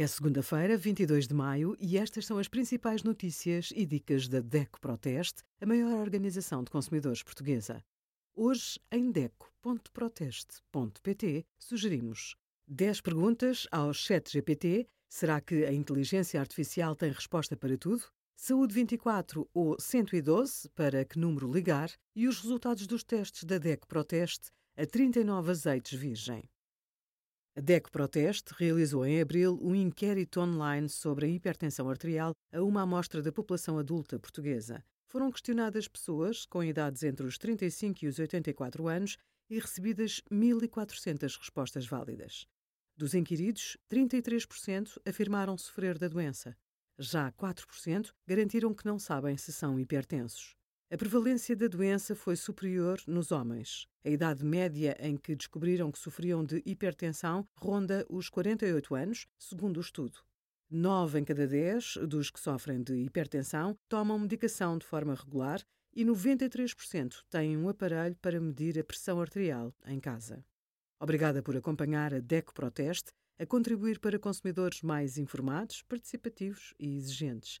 É segunda-feira, 22 de maio, e estas são as principais notícias e dicas da DECO Proteste, a maior organização de consumidores portuguesa. Hoje, em DECO.proteste.pt, sugerimos 10 perguntas ao ChatGPT. Será que a inteligência artificial tem resposta para tudo? Saúde 24 ou 112 para que número ligar e os resultados dos testes da DECO Proteste a 39 azeites virgem. A DEC Proteste realizou em abril um inquérito online sobre a hipertensão arterial a uma amostra da população adulta portuguesa. Foram questionadas pessoas com idades entre os 35 e os 84 anos e recebidas 1.400 respostas válidas. Dos inquiridos, 33% afirmaram sofrer da doença. Já 4% garantiram que não sabem se são hipertensos. A prevalência da doença foi superior nos homens. A idade média em que descobriram que sofriam de hipertensão ronda os 48 anos, segundo o estudo. 9 em cada 10 dos que sofrem de hipertensão tomam medicação de forma regular e 93% têm um aparelho para medir a pressão arterial em casa. Obrigada por acompanhar a DECO Proteste a contribuir para consumidores mais informados, participativos e exigentes.